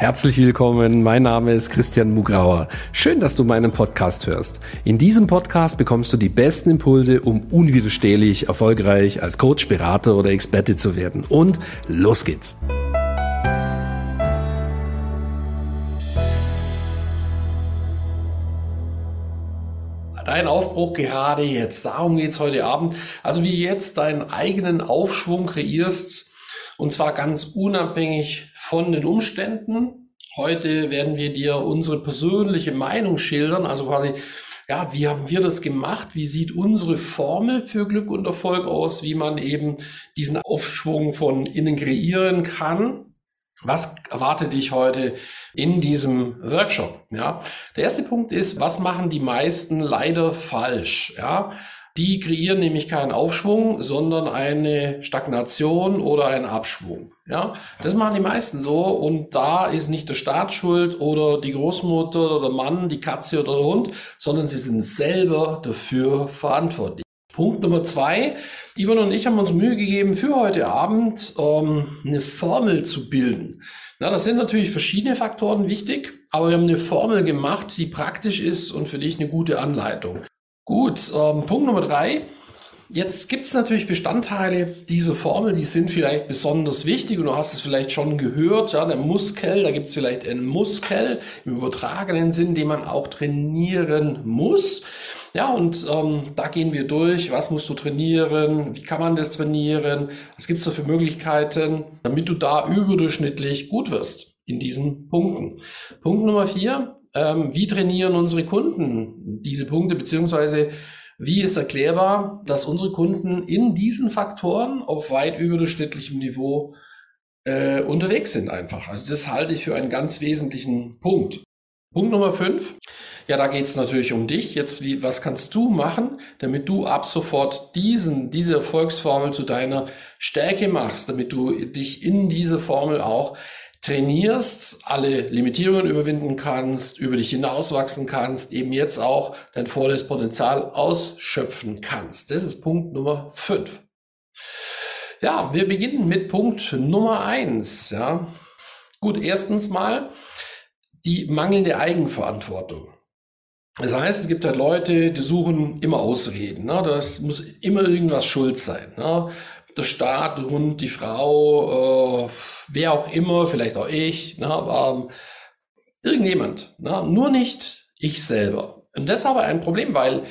Herzlich willkommen, mein Name ist Christian Mugrauer. Schön, dass du meinen Podcast hörst. In diesem Podcast bekommst du die besten Impulse, um unwiderstehlich erfolgreich als Coach, Berater oder Experte zu werden. Und los geht's! Dein Aufbruch gerade jetzt, darum geht's heute Abend. Also wie jetzt deinen eigenen Aufschwung kreierst, und zwar ganz unabhängig von den Umständen. Heute werden wir dir unsere persönliche Meinung schildern, also quasi, ja, wie haben wir das gemacht? Wie sieht unsere Formel für Glück und Erfolg aus? Wie man eben diesen Aufschwung von innen kreieren kann? Was erwartet dich heute in diesem Workshop? Ja, der erste Punkt ist, was machen die meisten leider falsch? Ja, die kreieren nämlich keinen Aufschwung, sondern eine Stagnation oder einen Abschwung. Ja, das machen die meisten so und da ist nicht der Staat schuld oder die Großmutter oder der Mann, die Katze oder der Hund, sondern sie sind selber dafür verantwortlich. Punkt Nummer zwei. Ivan und ich haben uns Mühe gegeben, für heute Abend ähm, eine Formel zu bilden. Na, das sind natürlich verschiedene Faktoren wichtig, aber wir haben eine Formel gemacht, die praktisch ist und für dich eine gute Anleitung. Gut, ähm, Punkt Nummer drei. Jetzt gibt es natürlich Bestandteile dieser Formel, die sind vielleicht besonders wichtig und du hast es vielleicht schon gehört, ja, der Muskel, da gibt es vielleicht einen Muskel im übertragenen Sinn, den man auch trainieren muss. Ja, und ähm, da gehen wir durch, was musst du trainieren, wie kann man das trainieren, was gibt es da für Möglichkeiten, damit du da überdurchschnittlich gut wirst in diesen Punkten. Punkt Nummer vier, ähm, wie trainieren unsere Kunden diese Punkte, beziehungsweise wie ist erklärbar, dass unsere Kunden in diesen Faktoren auf weit überdurchschnittlichem Niveau äh, unterwegs sind einfach. Also das halte ich für einen ganz wesentlichen Punkt. Punkt Nummer fünf. Ja, da geht es natürlich um dich. Jetzt, wie, was kannst du machen, damit du ab sofort diesen, diese Erfolgsformel zu deiner Stärke machst, damit du dich in diese Formel auch trainierst, alle Limitierungen überwinden kannst, über dich hinauswachsen kannst, eben jetzt auch dein volles Potenzial ausschöpfen kannst. Das ist Punkt Nummer fünf. Ja, wir beginnen mit Punkt Nummer eins. Ja, gut, erstens mal die mangelnde Eigenverantwortung. Das heißt, es gibt halt Leute, die suchen immer Ausreden. Ne? Das muss immer irgendwas schuld sein. Ne? Der Staat, der Hund, die Frau, äh, wer auch immer, vielleicht auch ich, ne, ähm, irgendjemand, ne, nur nicht ich selber. Und das ist aber ein Problem, weil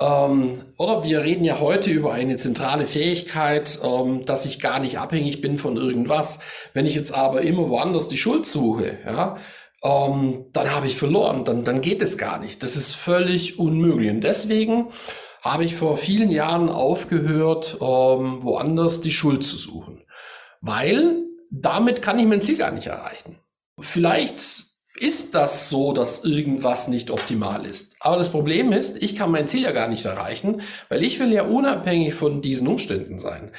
ähm, oder wir reden ja heute über eine zentrale Fähigkeit, ähm, dass ich gar nicht abhängig bin von irgendwas. Wenn ich jetzt aber immer woanders die Schuld suche, ja, ähm, dann habe ich verloren, dann, dann geht es gar nicht. Das ist völlig unmöglich. Und deswegen habe ich vor vielen Jahren aufgehört, ähm, woanders die Schuld zu suchen. Weil damit kann ich mein Ziel gar nicht erreichen. Vielleicht ist das so, dass irgendwas nicht optimal ist. Aber das Problem ist, ich kann mein Ziel ja gar nicht erreichen, weil ich will ja unabhängig von diesen Umständen sein.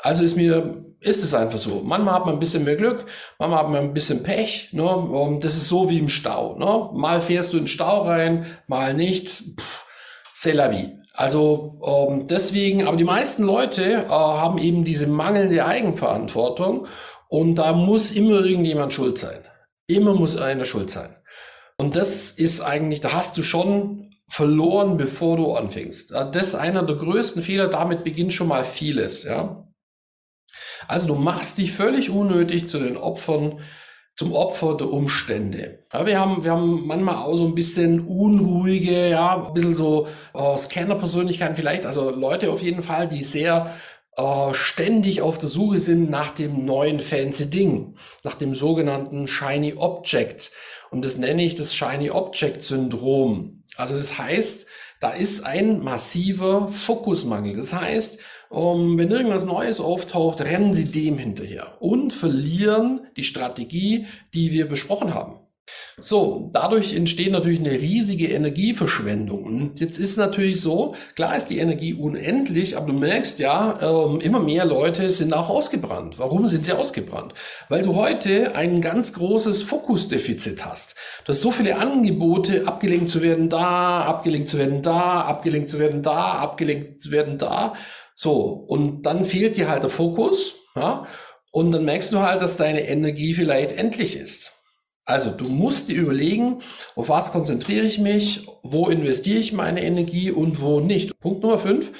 Also ist mir, ist es einfach so. Manchmal hat man ein bisschen mehr Glück, manchmal hat man ein bisschen Pech. Ne? Und das ist so wie im Stau. Ne? Mal fährst du in den Stau rein, mal nicht. Pff, c'est la vie. Also ähm, deswegen, aber die meisten Leute äh, haben eben diese mangelnde Eigenverantwortung und da muss immer irgendjemand schuld sein. Immer muss einer schuld sein. Und das ist eigentlich, da hast du schon verloren, bevor du anfängst. Das ist einer der größten Fehler. Damit beginnt schon mal vieles, ja. Also du machst dich völlig unnötig zu den Opfern, zum Opfer der Umstände. Ja, wir haben, wir haben manchmal auch so ein bisschen unruhige, ja, ein bisschen so äh, Scanner-Persönlichkeiten vielleicht, also Leute auf jeden Fall, die sehr äh, ständig auf der Suche sind nach dem neuen fancy Ding, nach dem sogenannten Shiny Object. Und das nenne ich das Shiny Object Syndrom. Also das heißt, da ist ein massiver Fokusmangel. Das heißt, um, wenn irgendwas Neues auftaucht, rennen sie dem hinterher und verlieren die Strategie, die wir besprochen haben. So, dadurch entsteht natürlich eine riesige Energieverschwendung. Und jetzt ist natürlich so, klar ist die Energie unendlich, aber du merkst ja, ähm, immer mehr Leute sind auch ausgebrannt. Warum sind sie ausgebrannt? Weil du heute ein ganz großes Fokusdefizit hast. Du hast so viele Angebote, abgelenkt zu werden da, abgelenkt zu werden da, abgelenkt zu werden da, abgelenkt zu werden da. So, und dann fehlt dir halt der Fokus, ja, und dann merkst du halt, dass deine Energie vielleicht endlich ist. Also du musst dir überlegen, auf was konzentriere ich mich, wo investiere ich meine Energie und wo nicht. Punkt Nummer fünf.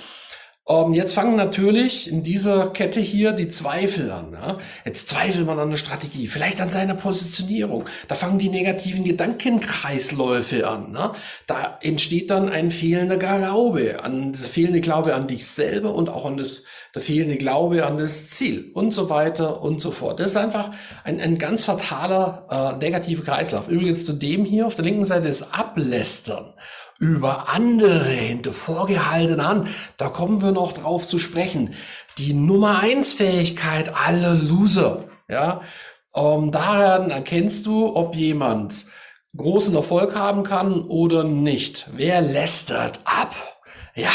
Ähm, jetzt fangen natürlich in dieser Kette hier die Zweifel an. Ja? Jetzt zweifelt man an der Strategie, vielleicht an seiner Positionierung. Da fangen die negativen Gedankenkreisläufe an. Ne? Da entsteht dann ein fehlender Glaube, an das fehlende Glaube an dich selber und auch an das der fehlende Glaube an das Ziel und so weiter und so fort. Das ist einfach ein, ein ganz fataler äh, negativer Kreislauf. Übrigens zu dem hier auf der linken Seite ist Ablästern über andere hinter vorgehaltenen Hand. Da kommen wir noch drauf zu sprechen. Die Nummer eins Fähigkeit aller Loser. Ja, ähm, daran erkennst du, ob jemand großen Erfolg haben kann oder nicht. Wer lästert ab? Ja,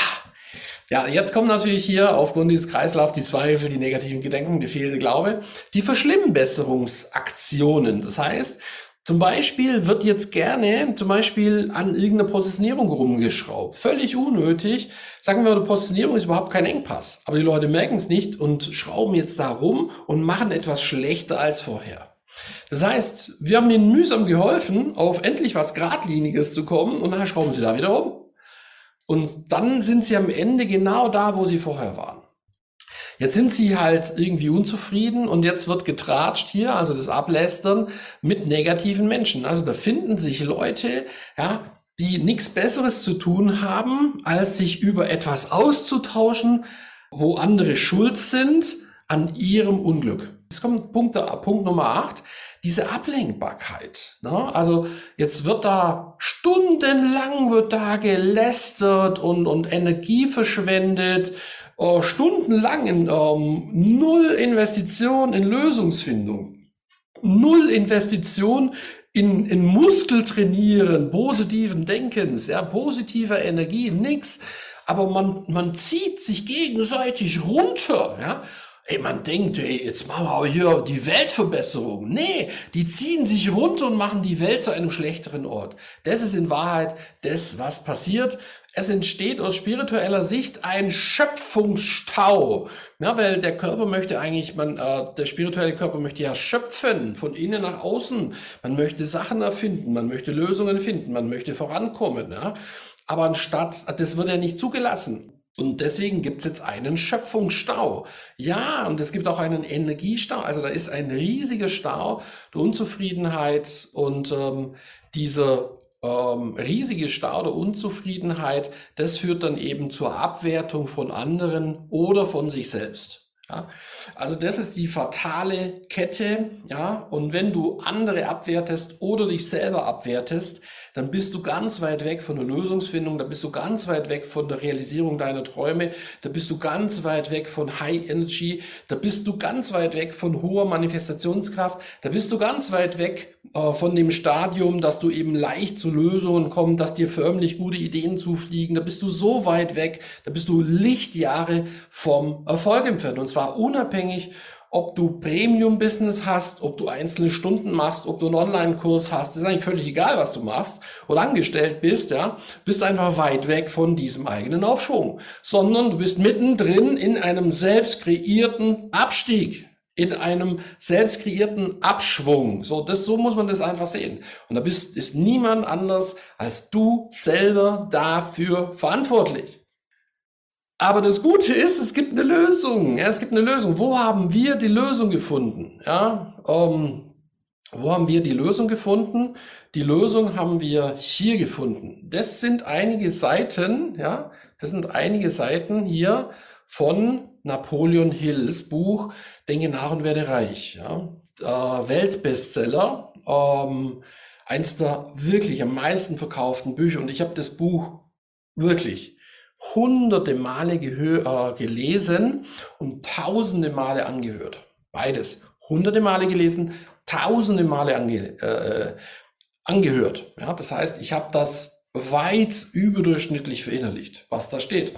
ja, jetzt kommen natürlich hier aufgrund dieses Kreislaufs die Zweifel, die negativen Gedanken, der fehlende Glaube, die Verschlimmbesserungsaktionen. Das heißt, zum Beispiel wird jetzt gerne zum Beispiel an irgendeiner Positionierung rumgeschraubt. Völlig unnötig. Sagen wir, die Positionierung ist überhaupt kein Engpass. Aber die Leute merken es nicht und schrauben jetzt da rum und machen etwas schlechter als vorher. Das heißt, wir haben ihnen mühsam geholfen, auf endlich was Gradliniges zu kommen und nachher schrauben sie da wieder rum. Und dann sind sie am Ende genau da, wo sie vorher waren. Jetzt sind sie halt irgendwie unzufrieden und jetzt wird getratscht hier, also das Ablästern mit negativen Menschen. Also da finden sich Leute, ja, die nichts Besseres zu tun haben, als sich über etwas auszutauschen, wo andere schuld sind an ihrem Unglück. Jetzt kommt Punkt, Punkt Nummer acht diese Ablenkbarkeit. Ne? Also jetzt wird da stundenlang wird da gelästert und, und Energie verschwendet, äh, stundenlang in ähm, null Investition in Lösungsfindung, null Investition in, in Muskeltrainieren, positiven Denkens, ja, positiver Energie, nix. Aber man, man zieht sich gegenseitig runter, ja. Ey, man denkt, ey, jetzt machen wir hier die Weltverbesserung. Nee, die ziehen sich runter und machen die Welt zu einem schlechteren Ort. Das ist in Wahrheit das, was passiert. Es entsteht aus spiritueller Sicht ein Schöpfungsstau. Ja, weil der Körper möchte eigentlich, man, äh, der spirituelle Körper möchte ja schöpfen, von innen nach außen. Man möchte Sachen erfinden, man möchte Lösungen finden, man möchte vorankommen. Ja? Aber anstatt, das wird ja nicht zugelassen. Und deswegen gibt es jetzt einen Schöpfungsstau. Ja, und es gibt auch einen Energiestau. Also da ist ein riesiger Stau der Unzufriedenheit und ähm, dieser ähm, riesige Stau der Unzufriedenheit, das führt dann eben zur Abwertung von anderen oder von sich selbst. Ja, also das ist die fatale Kette, ja, und wenn du andere abwertest oder dich selber abwertest, dann bist du ganz weit weg von der Lösungsfindung, da bist du ganz weit weg von der Realisierung deiner Träume, da bist du ganz weit weg von High Energy, da bist du ganz weit weg von hoher Manifestationskraft, da bist du ganz weit weg äh, von dem Stadium, dass du eben leicht zu Lösungen kommst, dass dir förmlich gute Ideen zufliegen, da bist du so weit weg, da bist du Lichtjahre vom Erfolg entfernt. Und zwar unabhängig ob du Premium-Business hast, ob du einzelne Stunden machst, ob du einen Online-Kurs hast, ist eigentlich völlig egal, was du machst oder angestellt bist, ja, bist einfach weit weg von diesem eigenen Aufschwung, sondern du bist mittendrin in einem selbst kreierten Abstieg, in einem selbst kreierten Abschwung. So, das, so muss man das einfach sehen. Und da bist, ist niemand anders als du selber dafür verantwortlich. Aber das Gute ist, es gibt eine Lösung. Ja, es gibt eine Lösung. Wo haben wir die Lösung gefunden? Ja, ähm, wo haben wir die Lösung gefunden? Die Lösung haben wir hier gefunden. Das sind einige Seiten, ja, das sind einige Seiten hier von Napoleon Hills Buch Denke nach und werde reich. Ja. Äh, Weltbestseller, ähm, eins der wirklich am meisten verkauften Bücher. Und ich habe das Buch wirklich hunderte Male äh, gelesen und tausende Male angehört. Beides. Hunderte Male gelesen, tausende Male ange äh, angehört. Ja, das heißt, ich habe das weit überdurchschnittlich verinnerlicht, was da steht.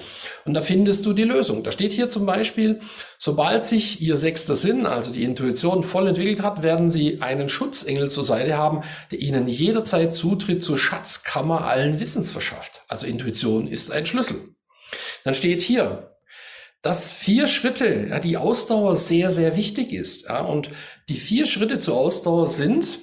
Und da findest du die Lösung. Da steht hier zum Beispiel, sobald sich Ihr sechster Sinn, also die Intuition, voll entwickelt hat, werden Sie einen Schutzengel zur Seite haben, der Ihnen jederzeit Zutritt zur Schatzkammer allen Wissens verschafft. Also Intuition ist ein Schlüssel. Dann steht hier, dass vier Schritte, ja, die Ausdauer sehr, sehr wichtig ist. Ja, und die vier Schritte zur Ausdauer sind,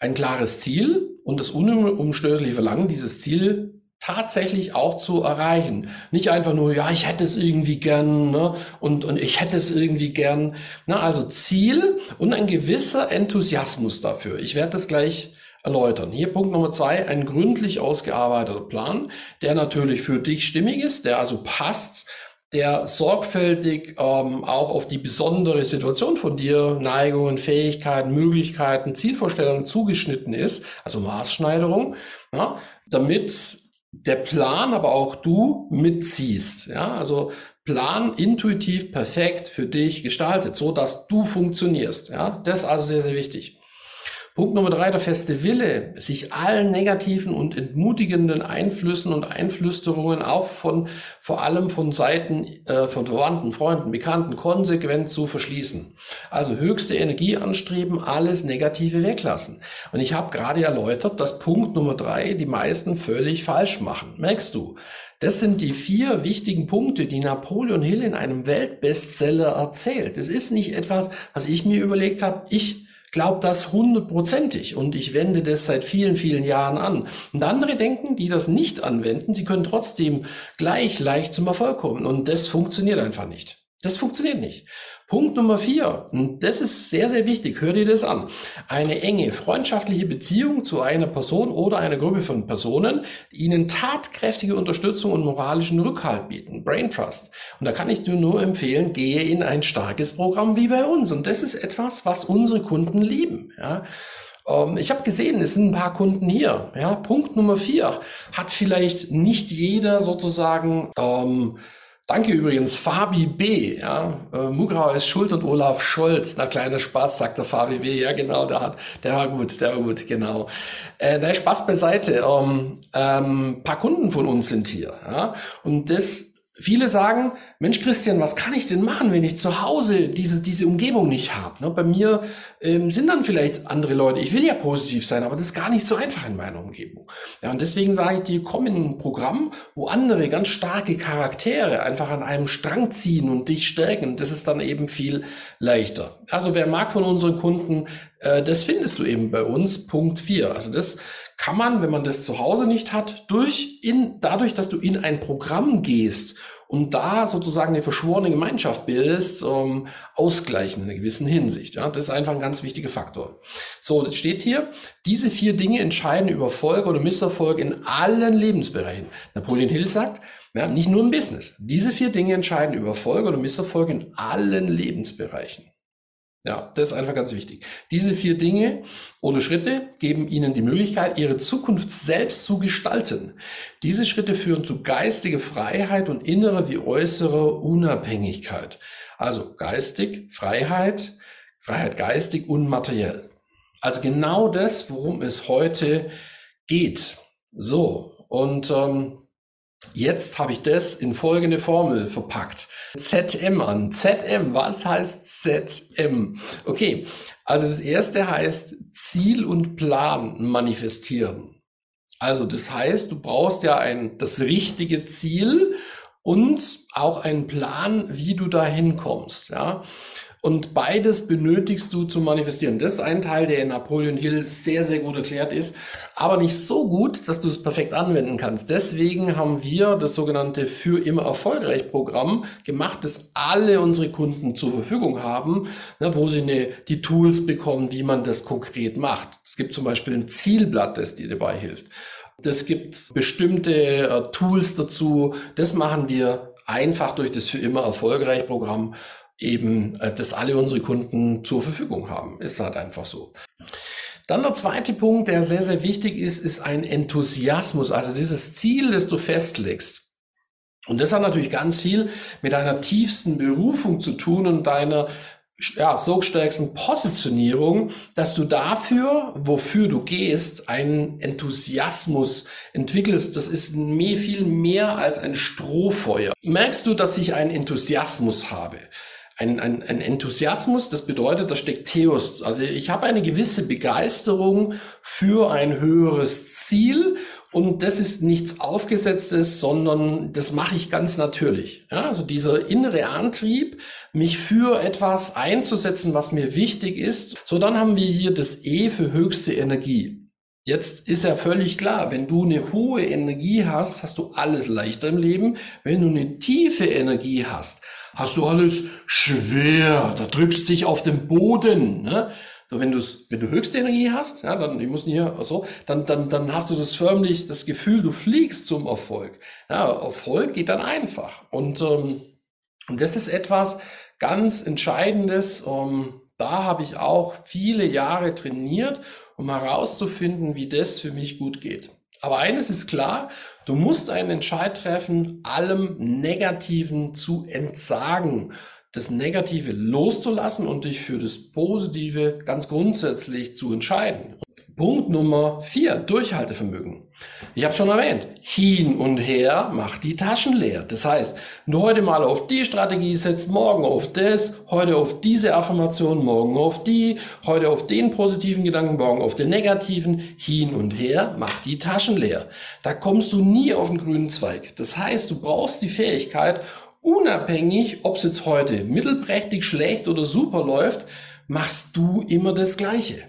ein klares Ziel und das unumstößliche Verlangen, dieses Ziel tatsächlich auch zu erreichen. Nicht einfach nur, ja, ich hätte es irgendwie gern ne? und, und ich hätte es irgendwie gern. Na, also Ziel und ein gewisser Enthusiasmus dafür. Ich werde das gleich erläutern. Hier Punkt Nummer zwei, ein gründlich ausgearbeiteter Plan, der natürlich für dich stimmig ist, der also passt, der sorgfältig ähm, auch auf die besondere Situation von dir, Neigungen, Fähigkeiten, Möglichkeiten, Zielvorstellungen zugeschnitten ist, also Maßschneiderung, ja, damit der Plan, aber auch du mitziehst. Ja, also Plan intuitiv perfekt für dich gestaltet, so dass du funktionierst. Ja, das ist also sehr, sehr wichtig. Punkt Nummer drei, der feste Wille, sich allen negativen und entmutigenden Einflüssen und Einflüsterungen auch von, vor allem von Seiten äh, von Verwandten, Freunden, Bekannten konsequent zu verschließen. Also höchste Energie anstreben, alles Negative weglassen. Und ich habe gerade erläutert, dass Punkt Nummer drei die meisten völlig falsch machen. Merkst du? Das sind die vier wichtigen Punkte, die Napoleon Hill in einem Weltbestseller erzählt. Es ist nicht etwas, was ich mir überlegt habe. Ich glaube das hundertprozentig und ich wende das seit vielen, vielen Jahren an. Und andere denken, die das nicht anwenden, sie können trotzdem gleich leicht zum Erfolg kommen und das funktioniert einfach nicht. Das funktioniert nicht. Punkt Nummer vier, und das ist sehr, sehr wichtig, hör dir das an. Eine enge, freundschaftliche Beziehung zu einer Person oder einer Gruppe von Personen, die ihnen tatkräftige Unterstützung und moralischen Rückhalt bieten. Brain Trust. Und da kann ich dir nur empfehlen, gehe in ein starkes Programm wie bei uns. Und das ist etwas, was unsere Kunden lieben. Ja ähm, ich habe gesehen, es sind ein paar Kunden hier. Ja, Punkt Nummer vier hat vielleicht nicht jeder sozusagen ähm, Danke übrigens, Fabi B. Ja, äh, Mugrau ist schuld und Olaf Scholz. Na, kleiner Spaß, sagt der Fabi B. Ja, genau, der hat, der war gut, der war gut, genau. Äh, nein, Spaß beiseite. Ähm, ähm, paar Kunden von uns sind hier. Ja, und das viele sagen, Mensch Christian, was kann ich denn machen, wenn ich zu Hause diese, diese Umgebung nicht habe? Ne? Bei mir ähm, sind dann vielleicht andere Leute, ich will ja positiv sein, aber das ist gar nicht so einfach in meiner Umgebung. Ja, und deswegen sage ich dir, komm in ein Programm, wo andere ganz starke Charaktere einfach an einem Strang ziehen und dich stärken. Das ist dann eben viel leichter. Also wer mag von unseren Kunden, äh, das findest du eben bei uns, Punkt 4. Also das kann man, wenn man das zu Hause nicht hat, durch in, dadurch, dass du in ein Programm gehst und da sozusagen eine verschworene Gemeinschaft bildest, ähm, ausgleichen in einer gewissen Hinsicht. Ja, das ist einfach ein ganz wichtiger Faktor. So, das steht hier, diese vier Dinge entscheiden über Erfolg oder Misserfolg in allen Lebensbereichen. Napoleon Hill sagt, ja, nicht nur im Business. Diese vier Dinge entscheiden über Erfolg oder Misserfolg in allen Lebensbereichen. Ja, das ist einfach ganz wichtig. Diese vier Dinge oder Schritte geben Ihnen die Möglichkeit, Ihre Zukunft selbst zu gestalten. Diese Schritte führen zu geistiger Freiheit und innerer wie äußerer Unabhängigkeit. Also geistig, Freiheit, Freiheit geistig und materiell. Also genau das, worum es heute geht. So, und ähm, Jetzt habe ich das in folgende Formel verpackt. ZM an. ZM, was heißt ZM? Okay, also das erste heißt Ziel und Plan manifestieren. Also das heißt, du brauchst ja ein, das richtige Ziel und auch einen Plan, wie du da hinkommst. Ja? Und beides benötigst du zum Manifestieren. Das ist ein Teil, der in Napoleon Hill sehr, sehr gut erklärt ist, aber nicht so gut, dass du es perfekt anwenden kannst. Deswegen haben wir das sogenannte Für immer erfolgreich Programm gemacht, das alle unsere Kunden zur Verfügung haben, ne, wo sie eine, die Tools bekommen, wie man das konkret macht. Es gibt zum Beispiel ein Zielblatt, das dir dabei hilft. Das gibt bestimmte äh, Tools dazu. Das machen wir einfach durch das für immer erfolgreich Programm eben, äh, dass alle unsere Kunden zur Verfügung haben. Ist halt einfach so. Dann der zweite Punkt, der sehr, sehr wichtig ist, ist ein Enthusiasmus, also dieses Ziel, das du festlegst. Und das hat natürlich ganz viel mit deiner tiefsten Berufung zu tun und deiner ja, so stärksten Positionierung, dass du dafür, wofür du gehst, einen Enthusiasmus entwickelst. Das ist mehr, viel mehr als ein Strohfeuer. Merkst du, dass ich einen Enthusiasmus habe? Ein, ein, ein Enthusiasmus, das bedeutet, da steckt Theos. Also ich habe eine gewisse Begeisterung für ein höheres Ziel Und das ist nichts Aufgesetztes, sondern das mache ich ganz natürlich. Ja, also dieser innere Antrieb, mich für etwas einzusetzen, was mir wichtig ist. So, dann haben wir hier das E für höchste Energie. Jetzt ist ja völlig klar, wenn du eine hohe Energie hast, hast du alles leichter im Leben. Wenn du eine tiefe Energie hast, hast du alles schwer. Da drückst dich auf den Boden. Ne? So, wenn du wenn du höchste Energie hast, ja, dann, ich muss hier, so, dann, dann, dann hast du das förmlich, das Gefühl, du fliegst zum Erfolg. Ja, Erfolg geht dann einfach. Und, ähm, und das ist etwas ganz Entscheidendes. Um, da habe ich auch viele Jahre trainiert, um herauszufinden, wie das für mich gut geht. Aber eines ist klar, du musst einen Entscheid treffen, allem Negativen zu entsagen das Negative loszulassen und dich für das Positive ganz grundsätzlich zu entscheiden. Punkt Nummer vier, Durchhaltevermögen. Ich habe schon erwähnt, hin und her macht die Taschen leer. Das heißt, du heute mal auf die Strategie setzt, morgen auf das, heute auf diese Affirmation, morgen auf die, heute auf den positiven Gedanken, morgen auf den negativen, hin und her macht die Taschen leer. Da kommst du nie auf den grünen Zweig. Das heißt, du brauchst die Fähigkeit, unabhängig, ob es jetzt heute mittelprächtig, schlecht oder super läuft, machst du immer das Gleiche.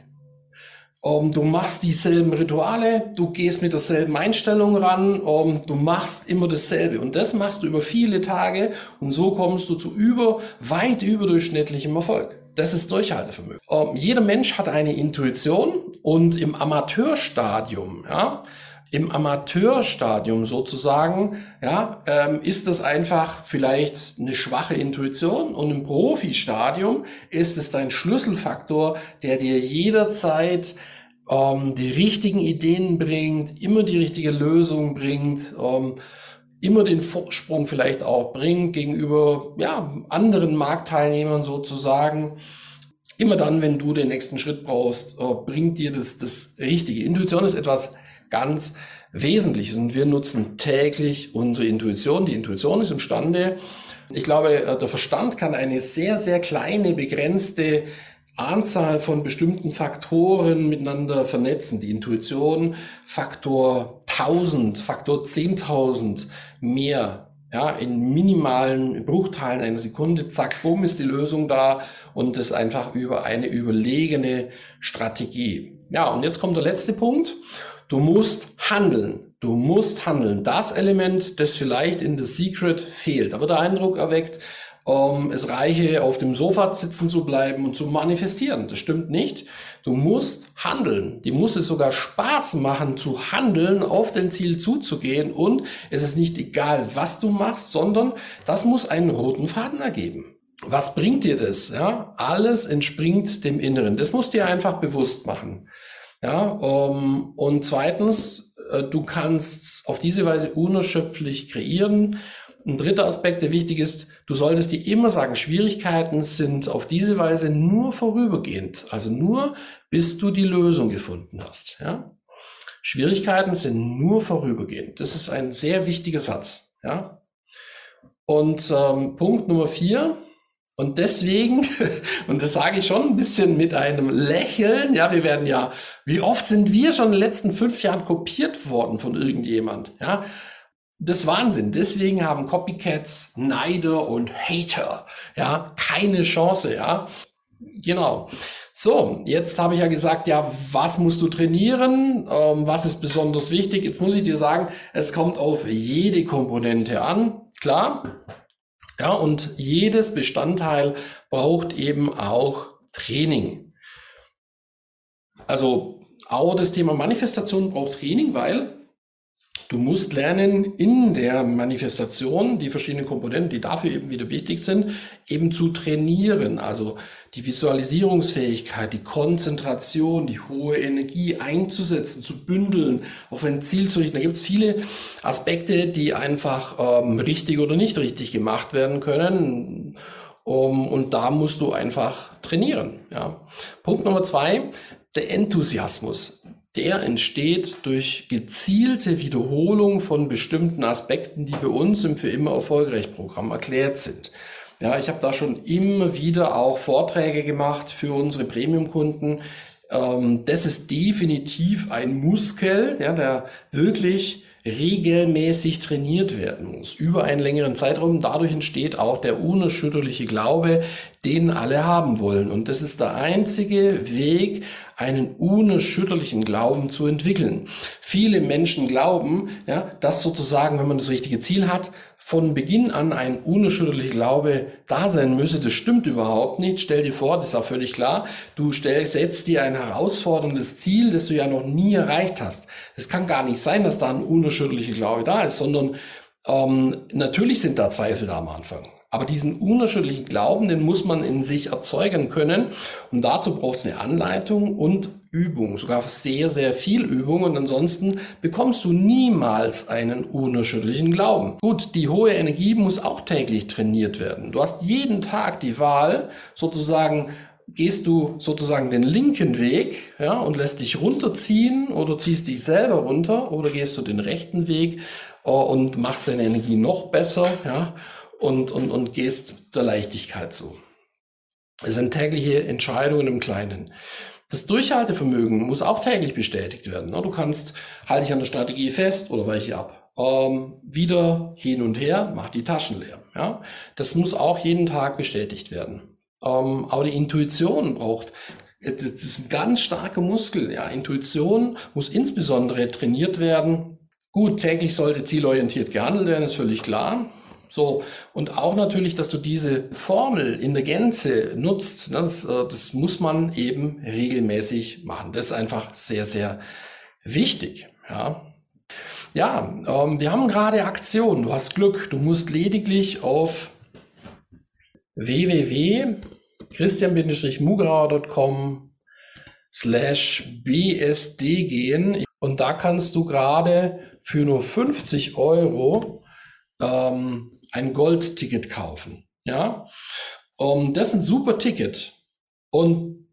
Um, ähm, du machst dieselben Rituale, du gehst mit derselben Einstellung ran, um, ähm, du machst immer dasselbe. Und das machst du über viele Tage und so kommst du zu über, weit überdurchschnittlichem Erfolg. Das ist Durchhaltevermögen. Um, ähm, jeder Mensch hat eine Intuition und im Amateurstadium, ja, im Amateurstadium sozusagen, ja, ähm, ist das einfach vielleicht eine schwache Intuition und im Profi-Stadium ist es dein Schlüsselfaktor, der dir jederzeit ähm, die richtigen Ideen bringt, immer die richtige Lösung bringt, ähm, immer den Vorsprung vielleicht auch bringt gegenüber ja, anderen Marktteilnehmern sozusagen. Immer dann, wenn du den nächsten Schritt brauchst, äh, bringt dir das, das Richtige. Intuition ist etwas ganz Wesentliches und wir nutzen täglich unsere Intuition. Die Intuition ist imstande, ich glaube, äh, der Verstand kann eine sehr, sehr kleine, begrenzte Anzahl von bestimmten Faktoren miteinander vernetzen. Die Intuition Faktor 1000, Faktor 10.000 mehr. Ja, in minimalen Bruchteilen einer Sekunde, zack, bumm, ist die Lösung da und das einfach über eine überlegene Strategie. Ja, und jetzt kommt der letzte Punkt. Du musst handeln. Du musst handeln. Das Element, das vielleicht in The Secret fehlt. Da wird der Eindruck erweckt, um, ähm, es reiche, auf dem Sofa sitzen zu bleiben und zu manifestieren. Das stimmt nicht. Du musst handeln. Die muss es sogar Spaß machen, zu handeln, auf dein Ziel zuzugehen. Und es ist nicht egal, was du machst, sondern das muss einen roten Faden ergeben. Was bringt dir das? Ja, alles entspringt dem Inneren. Das musst du dir einfach bewusst machen. Ja, um, und zweitens, äh, du kannst auf diese Weise unerschöpflich kreieren. Ein dritter Aspekt, der wichtig ist, du solltest dir immer sagen, Schwierigkeiten sind auf diese Weise nur vorübergehend. Also nur, bis du die Lösung gefunden hast. Ja? Schwierigkeiten sind nur vorübergehend. Das ist ein sehr wichtiger Satz. Ja? Und ähm, Punkt Nummer vier, und deswegen, und das sage ich schon ein bisschen mit einem Lächeln, ja, wir werden ja, wie oft sind wir schon in den letzten fünf Jahren kopiert worden von irgendjemand, ja? Das ist Wahnsinn. Deswegen haben Copycats, Neider und Hater, ja, keine Chance, ja. Genau. So, jetzt habe ich ja gesagt, ja, was musst du trainieren? Ähm, was ist besonders wichtig? Jetzt muss ich dir sagen, es kommt auf jede Komponente an. Klar, ja, und jedes Bestandteil braucht eben auch Training. Also auch das Thema Manifestation braucht Training, weil Du musst lernen, in der Manifestation die verschiedenen Komponenten, die dafür eben wieder wichtig sind, eben zu trainieren. Also die Visualisierungsfähigkeit, die Konzentration, die hohe Energie einzusetzen, zu bündeln, auf ein Ziel zu richten. Da gibt es viele Aspekte, die einfach ähm, richtig oder nicht richtig gemacht werden können. Um, und da musst du einfach trainieren. Ja. Punkt Nummer zwei, der Enthusiasmus der entsteht durch gezielte Wiederholung von bestimmten Aspekten, die bei uns im Für immer erfolgreich Programm erklärt sind. Ja, ich habe da schon immer wieder auch Vorträge gemacht für unsere Premium-Kunden. Ähm, das ist definitiv ein Muskel, ja, der wirklich regelmäßig trainiert werden muss, über einen längeren Zeitraum. Dadurch entsteht auch der unerschütterliche Glaube, den alle haben wollen. Und das ist der einzige Weg, einen unerschütterlichen Glauben zu entwickeln. Viele Menschen glauben, ja, dass sozusagen, wenn man das richtige Ziel hat, von Beginn an ein unerschütterlicher Glaube da sein müsse. Das stimmt überhaupt nicht. Stell dir vor, das ist auch völlig klar, du stell, setzt dir ein herausforderndes Ziel, das du ja noch nie erreicht hast. Es kann gar nicht sein, dass da ein unerschütterlicher Glaube da ist, sondern ähm, natürlich sind da Zweifel da am Anfang. Aber diesen unerschütterlichen Glauben, den muss man in sich erzeugen können. Und dazu braucht es eine Anleitung und Übung, sogar sehr, sehr viel Übung. Und ansonsten bekommst du niemals einen unerschütterlichen Glauben. Gut, die hohe Energie muss auch täglich trainiert werden. Du hast jeden Tag die Wahl, sozusagen, gehst du sozusagen den linken Weg ja, und lässt dich runterziehen oder ziehst dich selber runter oder gehst du den rechten Weg äh, und machst deine Energie noch besser. Ja und, und, und gehst der Leichtigkeit zu. Es sind tägliche Entscheidungen im Kleinen. Das Durchhaltevermögen muss auch täglich bestätigt werden. Du kannst, halte ich an der Strategie fest oder weiche ab. Ähm, wieder hin und her, mach die Taschen leer. Ja? Das muss auch jeden Tag bestätigt werden. Ähm, aber die Intuition braucht, das ist ein ganz starker Muskel. Ja? Intuition muss insbesondere trainiert werden. Gut, täglich sollte zielorientiert gehandelt werden, ist völlig klar. So, und auch natürlich, dass du diese Formel in der Gänze nutzt, ne, das, äh, das muss man eben regelmäßig machen. Das ist einfach sehr, sehr wichtig. Ja, ja ähm, wir haben gerade Aktion. Du hast Glück. Du musst lediglich auf www.christian-mugrauer.com slash bsd gehen und da kannst du gerade für nur 50 Euro ähm, ein Goldticket kaufen. Ja, um, das ist ein super Ticket. Und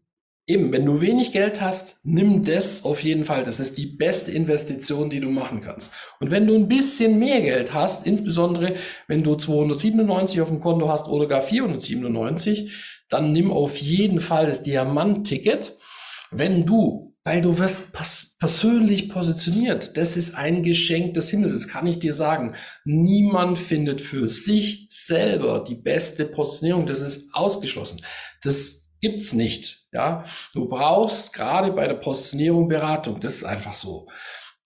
eben, wenn du wenig Geld hast, nimm das auf jeden Fall. Das ist die beste Investition, die du machen kannst. Und wenn du ein bisschen mehr Geld hast, insbesondere wenn du 297 auf dem Konto hast oder gar 497, dann nimm auf jeden Fall das Diamant-Ticket. Wenn du weil du wirst persönlich positioniert. Das ist ein Geschenk des Himmels. Das kann ich dir sagen. Niemand findet für sich selber die beste Positionierung. Das ist ausgeschlossen. Das gibt's nicht. Ja, du brauchst gerade bei der Positionierung Beratung. Das ist einfach so.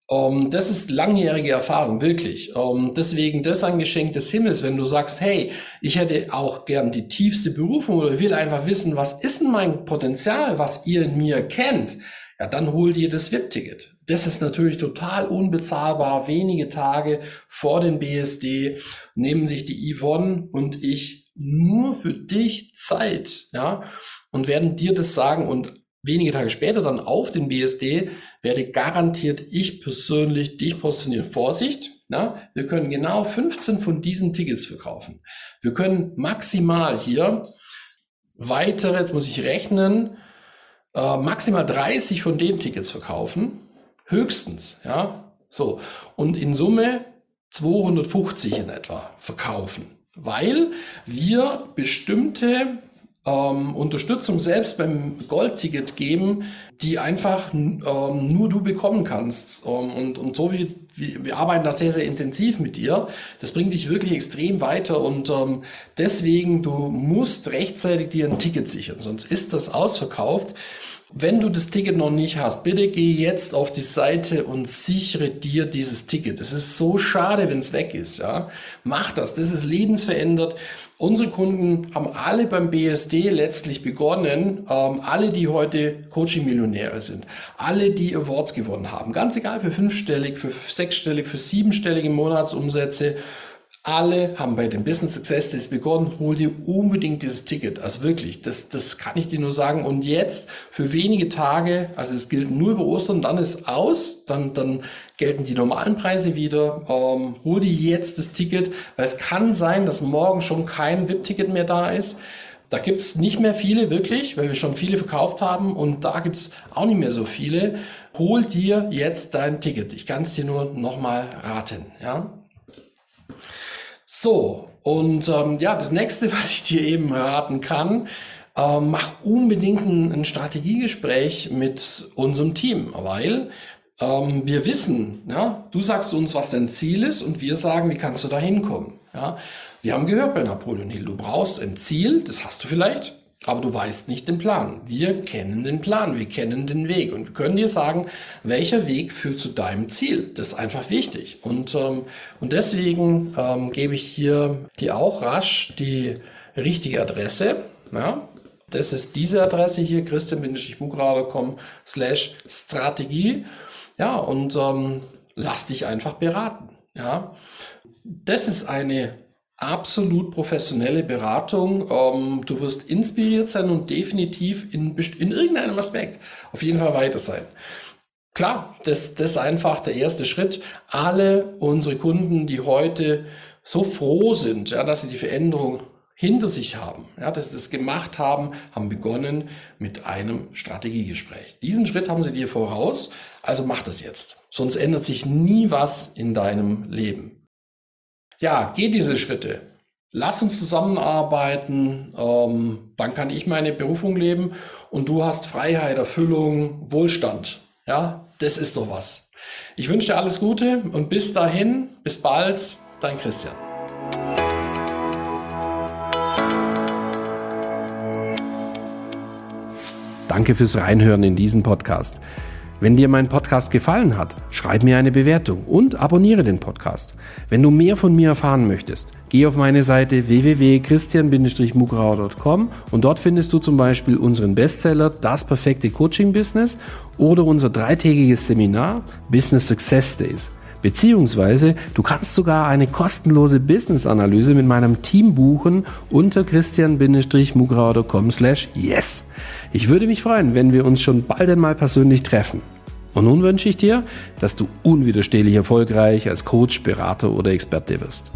Um, ähm, das ist langjährige Erfahrung, wirklich. Um, ähm, deswegen das ein Geschenk des Himmels, wenn du sagst, hey, ich hätte auch gern die tiefste Berufung oder will einfach wissen, was ist denn mein Potenzial, was ihr in mir kennt ja, dann hol dir das VIP-Ticket. Das ist natürlich total unbezahlbar. Wenige Tage vor dem BSD nehmen sich die Yvonne und ich nur für dich Zeit, ja, und werden dir das sagen und wenige Tage später dann auf den BSD werde garantiert ich persönlich dich positionieren. Vorsicht, na, wir können genau 15 von diesen Tickets verkaufen. Wir können maximal hier weitere, jetzt muss ich rechnen, äh, maximal 30 von den Tickets verkaufen. Höchstens, ja. So. Und in Summe 250 in etwa verkaufen. Weil wir bestimmte ähm, Unterstützung selbst beim Goldticket geben, die einfach ähm, nur du bekommen kannst. Ähm, und, und so wie, wie wir arbeiten da sehr, sehr intensiv mit dir. Das bringt dich wirklich extrem weiter und ähm, deswegen, du musst rechtzeitig dir ein Ticket sichern, sonst ist das ausverkauft. Wenn du das Ticket noch nicht hast, bitte geh jetzt auf die Seite und sichere dir dieses Ticket. Es ist so schade, wenn es weg ist. Ja? Mach das. Das ist lebensverändert. Unsere Kunden haben alle beim BSD letztlich begonnen, ähm, alle, die heute Coaching-Millionäre sind, alle, die Awards gewonnen haben, ganz egal für fünfstellig, für sechsstellig, für siebenstellige Monatsumsätze, alle haben bei dem Business Success Days begonnen, hol dir unbedingt dieses Ticket. Also wirklich, das, das kann ich dir nur sagen. Und jetzt für wenige Tage, also es gilt nur über Ostern, dann ist aus, dann, dann gelten die normalen Preise wieder. Ähm, hol dir jetzt das Ticket, weil es kann sein, dass morgen schon kein VIP-Ticket mehr da ist. Da gibt's nicht mehr viele, wirklich, weil wir schon viele verkauft haben und da gibt's auch nicht mehr so viele. Hol dir jetzt dein Ticket. Ich kann es dir nur nochmal raten. Ja? So, und ähm, ja, das nächste, was ich dir eben raten kann, äh, mach unbedingt ein, ein, Strategiegespräch mit unserem Team, weil ähm, wir wissen, ja, du sagst uns, was dein Ziel ist und wir sagen, wie kannst du da hinkommen. Ja? Wir haben gehört bei Napoleon Hill, du brauchst ein Ziel, das hast du vielleicht, aber du weißt nicht den Plan. Wir kennen den Plan, wir kennen den Weg und wir können dir sagen, welcher Weg führt zu deinem Ziel. Das ist einfach wichtig. Und, ähm, und deswegen ähm, gebe ich hier dir auch rasch die richtige Adresse. Ja? Das ist diese Adresse hier, christian-mugrad.com slash Strategie. Ja, und ähm, lass dich einfach beraten. Ja, das ist eine absolut professionelle Beratung. Ähm, du wirst inspiriert sein und definitiv in, in irgendeinem Aspekt auf jeden Fall weiter sein. Klar, das, das ist einfach der erste Schritt. Alle unsere Kunden, die heute so froh sind, ja, dass sie die Veränderung hinter sich haben, ja, dass sie das gemacht haben, haben begonnen mit einem Strategiegespräch. Diesen Schritt haben sie dir voraus, also mach das jetzt. Sonst ändert sich nie was in deinem Leben. Ja, geh diese Schritte. Lass uns zusammenarbeiten, ähm, dann kann ich meine Berufung leben und du hast Freiheit, Erfüllung, Wohlstand. Ja, das ist doch was. Ich wünsche dir alles Gute und bis dahin, bis bald, dein Christian. Danke fürs Reinhören in diesen Podcast. Wenn dir mein Podcast gefallen hat, schreib mir eine Bewertung und abonniere den Podcast. Wenn du mehr von mir erfahren möchtest, geh auf meine Seite www.christian-mugrauer.com und dort findest du zum Beispiel unseren Bestseller Das perfekte Coaching Business oder unser dreitägiges Seminar Business Success Days. Beziehungsweise du kannst sogar eine kostenlose Business-Analyse mit meinem Team buchen unter christian-mugrauer.com slash yes. Ich würde mich freuen, wenn wir uns schon bald einmal persönlich treffen. Und nun wünsche ich dir, dass du unwiderstehlich erfolgreich als Coach, Berater oder Experte wirst.